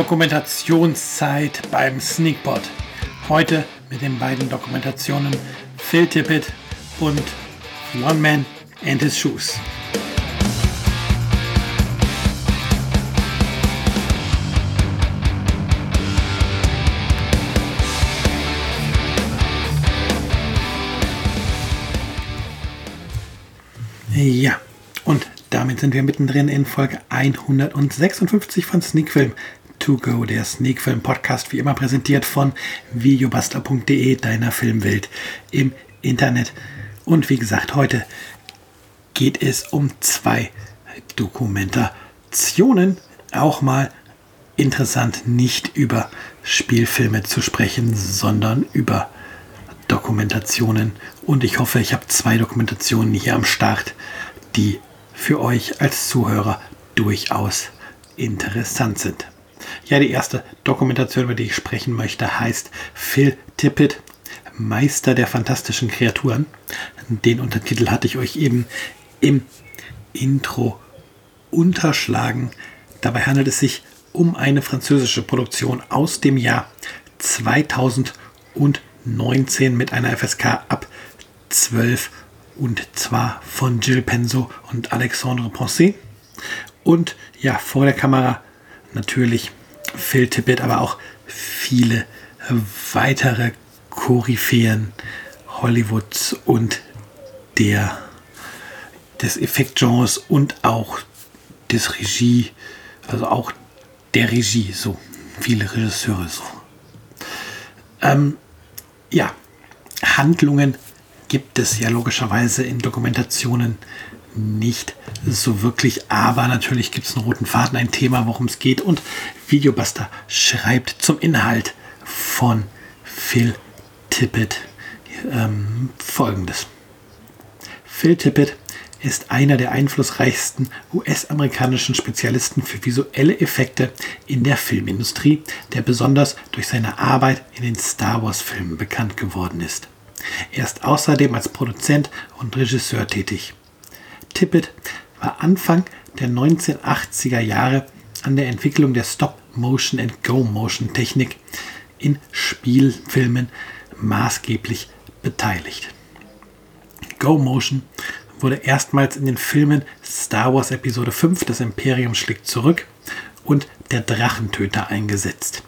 Dokumentationszeit beim Sneakpot. Heute mit den beiden Dokumentationen Phil Tippett und One Man and His Shoes. Ja, und damit sind wir mittendrin in Folge 156 von Sneakfilm. To Go, der Sneakfilm Podcast, wie immer präsentiert von videobuster.de, deiner Filmwelt im Internet. Und wie gesagt, heute geht es um zwei Dokumentationen. Auch mal interessant, nicht über Spielfilme zu sprechen, sondern über Dokumentationen. Und ich hoffe, ich habe zwei Dokumentationen hier am Start, die für euch als Zuhörer durchaus interessant sind. Ja, die erste Dokumentation, über die ich sprechen möchte, heißt Phil Tippett, Meister der fantastischen Kreaturen. Den Untertitel hatte ich euch eben im Intro unterschlagen. Dabei handelt es sich um eine französische Produktion aus dem Jahr 2019 mit einer FSK ab 12 und zwar von Jill Penso und Alexandre Poncet. Und ja, vor der Kamera natürlich Phil Tippett, aber auch viele weitere Koryphäen Hollywoods und der des Effektgenres und auch des Regie, also auch der Regie, so viele Regisseure so. Ähm, ja, Handlungen gibt es ja logischerweise in Dokumentationen nicht so wirklich, aber natürlich gibt es einen roten Faden, ein Thema, worum es geht. Und Videobuster schreibt zum Inhalt von Phil Tippett ähm, folgendes. Phil Tippett ist einer der einflussreichsten US-amerikanischen Spezialisten für visuelle Effekte in der Filmindustrie, der besonders durch seine Arbeit in den Star Wars-Filmen bekannt geworden ist. Er ist außerdem als Produzent und Regisseur tätig. Tippett war Anfang der 1980er Jahre an der Entwicklung der Stop-Motion and Go-Motion-Technik in Spielfilmen maßgeblich beteiligt. Go-Motion wurde erstmals in den Filmen Star Wars Episode 5 Das Imperium schlägt zurück und Der Drachentöter eingesetzt.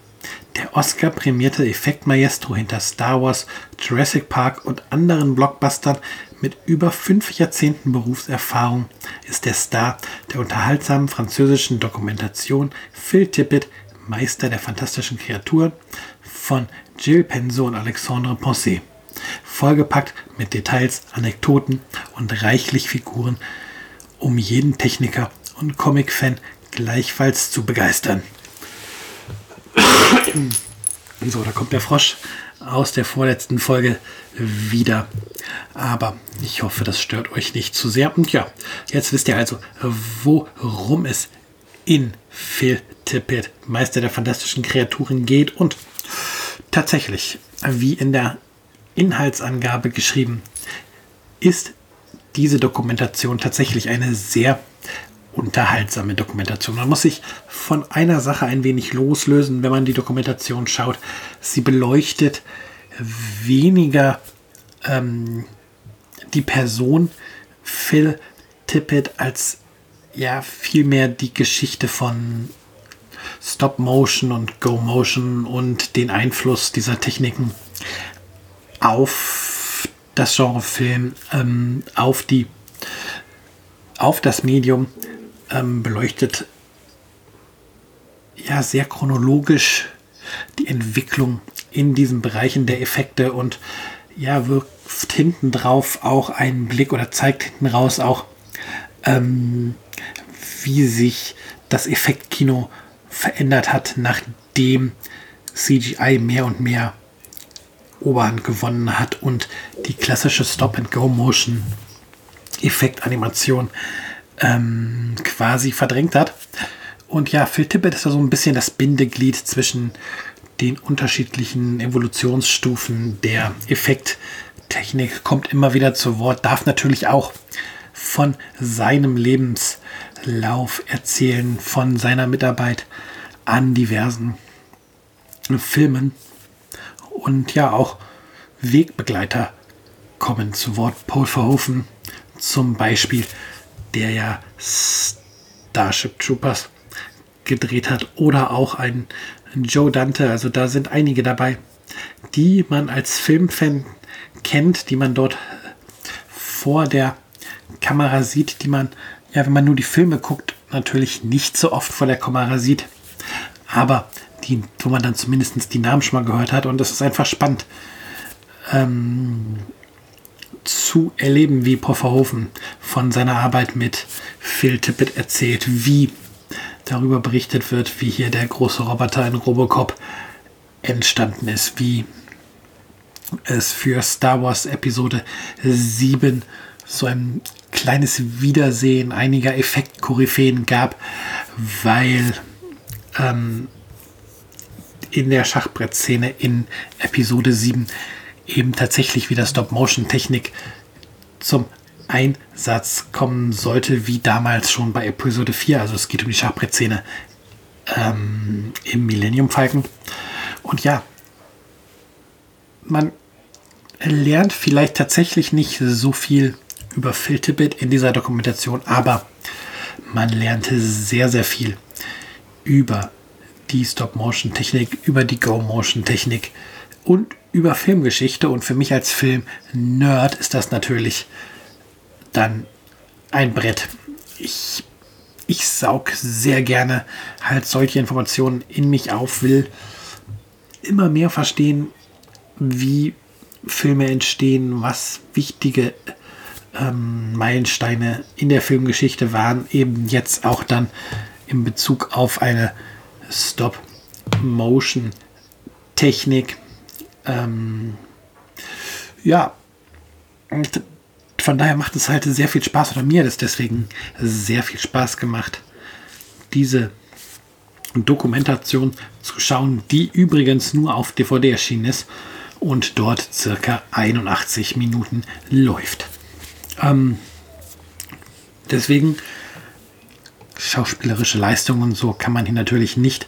Der Oscar-prämierte Effektmaestro hinter Star Wars, Jurassic Park und anderen Blockbustern mit über fünf Jahrzehnten Berufserfahrung ist der Star der unterhaltsamen französischen Dokumentation Phil Tippett, Meister der fantastischen Kreaturen von Jill Penso und Alexandre Poncet. Vollgepackt mit Details, Anekdoten und reichlich Figuren, um jeden Techniker und Comic-Fan gleichfalls zu begeistern. So, da kommt der Frosch aus der vorletzten Folge wieder. Aber ich hoffe, das stört euch nicht zu sehr. Und ja, jetzt wisst ihr also, worum es in Phil Tippett, Meister der fantastischen Kreaturen, geht. Und tatsächlich, wie in der Inhaltsangabe geschrieben, ist diese Dokumentation tatsächlich eine sehr unterhaltsame Dokumentation. Man muss sich von einer Sache ein wenig loslösen, wenn man die Dokumentation schaut. Sie beleuchtet weniger ähm, die Person Phil Tippett als ja vielmehr die Geschichte von Stop Motion und Go Motion und den Einfluss dieser Techniken auf das Genre Film, ähm, auf die auf das Medium ähm, beleuchtet ja sehr chronologisch die Entwicklung in diesen Bereichen der Effekte und ja, hinten drauf auch einen Blick oder zeigt hinten raus auch, ähm, wie sich das Effektkino verändert hat, nachdem CGI mehr und mehr Oberhand gewonnen hat und die klassische Stop-and-Go-Motion Effektanimation ähm, quasi verdrängt hat. Und ja, Phil Tippett ist da so ein bisschen das Bindeglied zwischen den unterschiedlichen Evolutionsstufen der Effekttechnik, kommt immer wieder zu Wort, darf natürlich auch von seinem Lebenslauf erzählen, von seiner Mitarbeit an diversen Filmen und ja auch Wegbegleiter kommen zu Wort. Paul Verhoeven zum Beispiel, der ja Starship Troopers gedreht hat oder auch ein Joe Dante. Also da sind einige dabei, die man als Filmfan kennt, die man dort vor der Kamera sieht, die man, ja, wenn man nur die Filme guckt, natürlich nicht so oft vor der Kamera sieht, aber die, wo man dann zumindest die Namen schon mal gehört hat. Und das ist einfach spannend ähm, zu erleben, wie Pofferhofen von seiner Arbeit mit Phil Tippett erzählt, wie darüber berichtet wird, wie hier der große Roboter in Robocop entstanden ist, wie es für Star Wars Episode 7 so ein kleines Wiedersehen einiger Effektkoryphäen gab, weil ähm, in der Schachbrettszene in Episode 7 eben tatsächlich wieder Stop-Motion-Technik zum Einsatz kommen sollte, wie damals schon bei Episode 4. Also es geht um die Schachbrettszene ähm, im Millennium Falcon. Und ja, man lernt vielleicht tatsächlich nicht so viel über Phil Tippett in dieser Dokumentation, aber man lernte sehr, sehr viel über die Stop-Motion-Technik, über die Go-Motion-Technik und über Filmgeschichte. Und für mich als Film-Nerd ist das natürlich dann ein Brett. Ich, ich saug sehr gerne halt solche Informationen in mich auf, will immer mehr verstehen, wie Filme entstehen, was wichtige ähm, Meilensteine in der Filmgeschichte waren, eben jetzt auch dann in Bezug auf eine Stop-Motion-Technik. Ähm, ja, und von daher macht es halt sehr viel Spaß, oder mir hat es deswegen sehr viel Spaß gemacht, diese Dokumentation zu schauen, die übrigens nur auf DVD erschienen ist und dort circa 81 Minuten läuft. Ähm, deswegen schauspielerische Leistungen so kann man hier natürlich nicht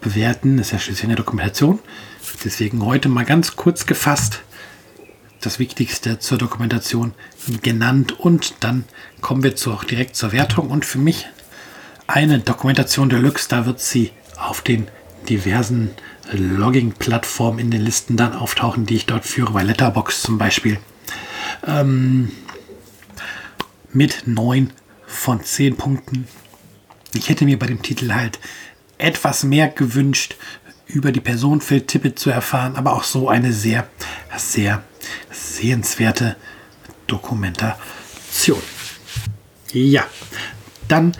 bewerten. Das ist ja schließlich eine Dokumentation. Deswegen heute mal ganz kurz gefasst das Wichtigste zur Dokumentation genannt und dann kommen wir zu, auch direkt zur Wertung. Und für mich eine Dokumentation Deluxe, da wird sie auf den diversen Logging-Plattformen in den Listen dann auftauchen, die ich dort führe, bei Letterbox zum Beispiel. Ähm, mit 9 von 10 Punkten. Ich hätte mir bei dem Titel halt etwas mehr gewünscht, über die Person Phil Tippett zu erfahren, aber auch so eine sehr, sehr sehenswerte Dokumentation. Ja, dann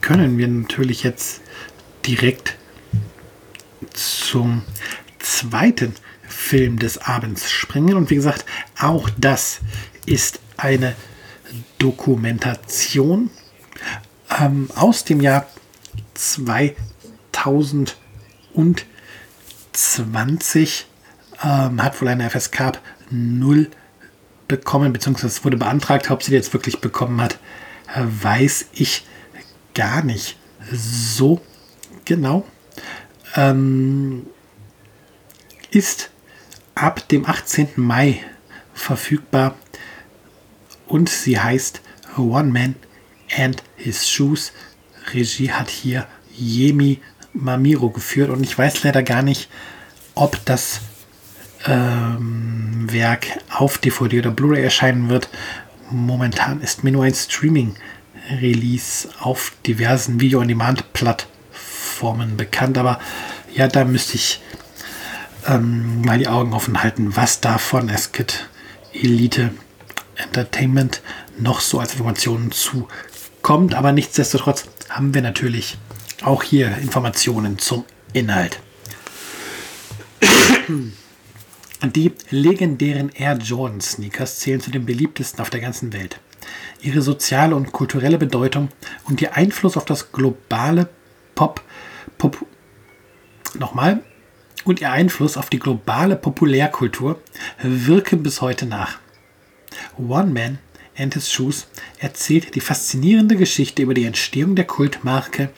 können wir natürlich jetzt direkt zum zweiten Film des Abends springen. Und wie gesagt, auch das ist eine Dokumentation ähm, aus dem Jahr 2020 ähm, hat wohl eine FSK 0 bekommen, beziehungsweise wurde beantragt. Ob sie jetzt wirklich bekommen hat, weiß ich gar nicht so genau. Ähm, ist ab dem 18. Mai verfügbar und sie heißt One Man and His Shoes. Regie hat hier Yemi Mamiro geführt und ich weiß leider gar nicht, ob das ähm, Werk auf DVD oder Blu-ray erscheinen wird. Momentan ist mir nur ein Streaming-Release auf diversen Video-on-Demand-Plattformen bekannt, aber ja, da müsste ich ähm, mal die Augen offen halten, was davon es gibt Elite Entertainment noch so als Informationen zukommt. Aber nichtsdestotrotz haben wir natürlich auch hier Informationen zum Inhalt. Die legendären Air Jordan Sneakers zählen zu den beliebtesten auf der ganzen Welt. Ihre soziale und kulturelle Bedeutung und ihr Einfluss auf das globale Pop, Pop nochmal und ihr Einfluss auf die globale Populärkultur wirken bis heute nach. One Man and His Shoes erzählt die faszinierende Geschichte über die Entstehung der Kultmarke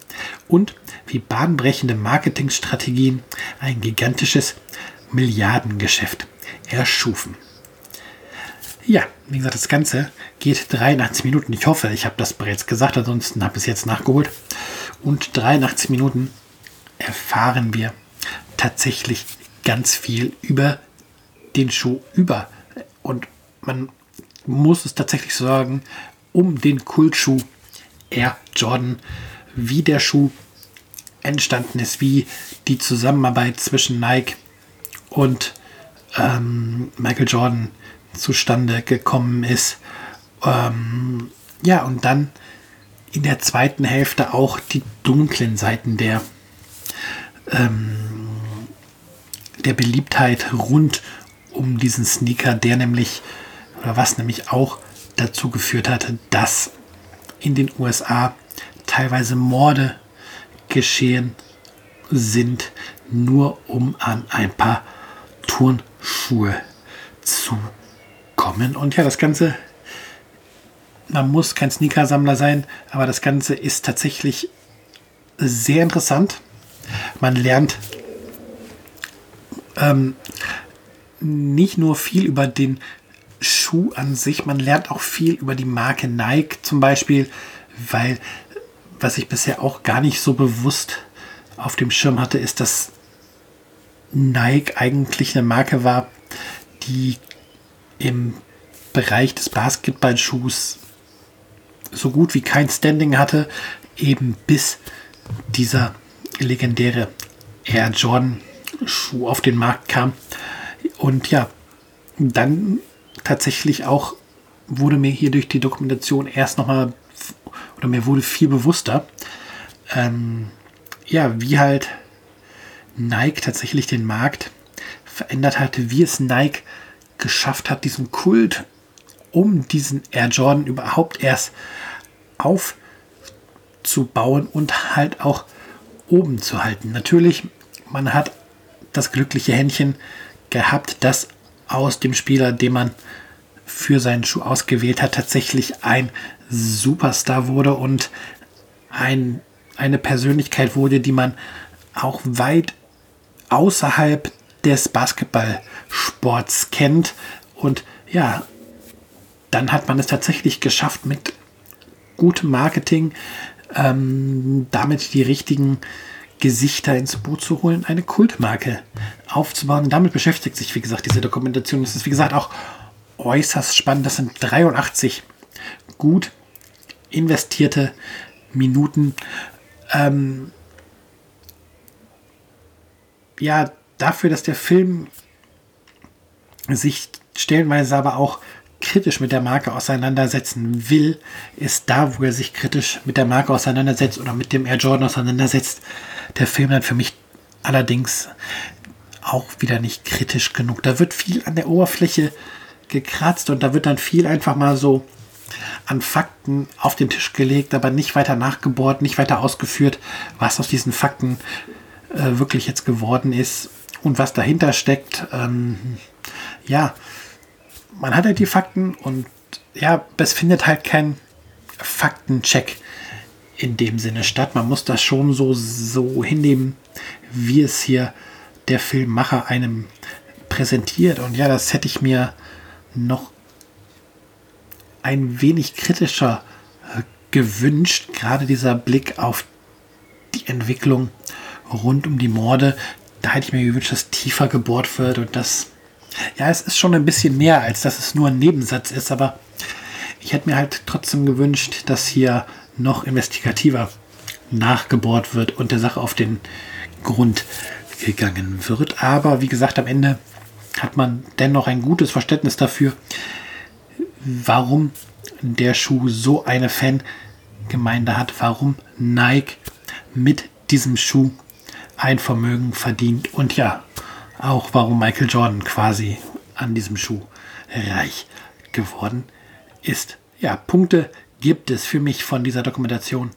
und wie bahnbrechende Marketingstrategien ein gigantisches Milliardengeschäft erschufen. Ja, wie gesagt, das Ganze geht 83 Minuten. Ich hoffe, ich habe das bereits gesagt, ansonsten habe ich es jetzt nachgeholt. Und 83 Minuten erfahren wir tatsächlich ganz viel über den Schuh über. Und man muss es tatsächlich sagen, um den Kultschuh Air Jordan, wie der Schuh entstanden ist, wie die Zusammenarbeit zwischen Nike und ähm, Michael Jordan zustande gekommen ist. Ähm, ja, und dann in der zweiten Hälfte auch die dunklen Seiten der, ähm, der Beliebtheit rund um diesen Sneaker, der nämlich, oder was nämlich auch dazu geführt hatte, dass in den USA teilweise Morde geschehen sind, nur um an ein paar Turnschuhe zu kommen. Und ja, das Ganze, man muss kein Sneakersammler sein, aber das Ganze ist tatsächlich sehr interessant. Man lernt ähm, nicht nur viel über den Schuh an sich, man lernt auch viel über die Marke Nike zum Beispiel, weil was ich bisher auch gar nicht so bewusst auf dem Schirm hatte, ist, dass Nike eigentlich eine Marke war, die im Bereich des Basketballschuhs so gut wie kein Standing hatte, eben bis dieser legendäre Air Jordan Schuh auf den Markt kam. Und ja, dann tatsächlich auch wurde mir hier durch die Dokumentation erst nochmal, oder mir wurde viel bewusster, ähm, ja, wie halt Nike tatsächlich den Markt verändert hat, wie es Nike geschafft hat, diesen Kult um diesen Air Jordan überhaupt erst aufzubauen und halt auch oben zu halten. Natürlich, man hat das glückliche Händchen gehabt, dass aus dem Spieler, den man für seinen Schuh ausgewählt hat, tatsächlich ein Superstar wurde und ein, eine Persönlichkeit wurde, die man auch weit außerhalb des Basketballsports kennt. Und ja, dann hat man es tatsächlich geschafft, mit gutem Marketing ähm, damit die richtigen Gesichter ins Boot zu holen, eine Kultmarke aufzubauen. Damit beschäftigt sich, wie gesagt, diese Dokumentation. Es ist, wie gesagt, auch äußerst spannend. Das sind 83 gut investierte Minuten. Ähm, ja, dafür, dass der Film sich stellenweise aber auch kritisch mit der Marke auseinandersetzen will, ist da, wo er sich kritisch mit der Marke auseinandersetzt oder mit dem Air Jordan auseinandersetzt, der Film dann für mich allerdings auch wieder nicht kritisch genug. Da wird viel an der Oberfläche gekratzt und da wird dann viel einfach mal so an Fakten auf den Tisch gelegt, aber nicht weiter nachgebohrt, nicht weiter ausgeführt, was aus diesen Fakten äh, wirklich jetzt geworden ist und was dahinter steckt. Ähm, ja, man hat halt die Fakten und ja, es findet halt kein Faktencheck in dem Sinne statt. Man muss das schon so, so hinnehmen, wie es hier der Filmmacher einem präsentiert. Und ja, das hätte ich mir noch ein wenig kritischer äh, gewünscht. Gerade dieser Blick auf die Entwicklung rund um die Morde, da hätte ich mir gewünscht, dass tiefer gebohrt wird und das, ja, es ist schon ein bisschen mehr, als dass es nur ein Nebensatz ist, aber ich hätte mir halt trotzdem gewünscht, dass hier noch investigativer nachgebohrt wird und der Sache auf den Grund gegangen wird. Aber wie gesagt, am Ende hat man dennoch ein gutes Verständnis dafür, warum der Schuh so eine Fangemeinde hat, warum Nike mit diesem Schuh ein Vermögen verdient und ja, auch warum Michael Jordan quasi an diesem Schuh reich geworden ist. Ja, Punkte gibt es für mich von dieser Dokumentation.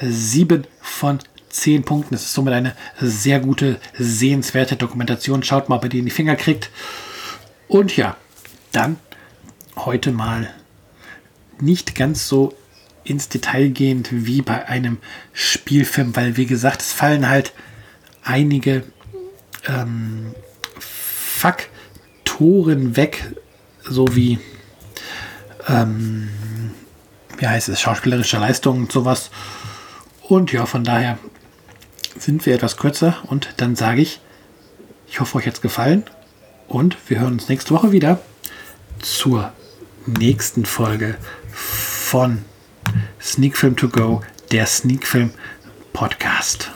Sieben von zehn Punkten. Es ist somit eine sehr gute, sehenswerte Dokumentation. Schaut mal, ob ihr die in die Finger kriegt. Und ja, dann heute mal nicht ganz so ins Detail gehend wie bei einem Spielfilm, weil wie gesagt, es fallen halt einige ähm, Faktoren weg, so wie ähm, wie heißt es, schauspielerische Leistungen und sowas. Und ja, von daher sind wir etwas kürzer und dann sage ich, ich hoffe, euch hat es gefallen und wir hören uns nächste Woche wieder zur nächsten Folge von Sneak Film to Go, der Sneak Film Podcast.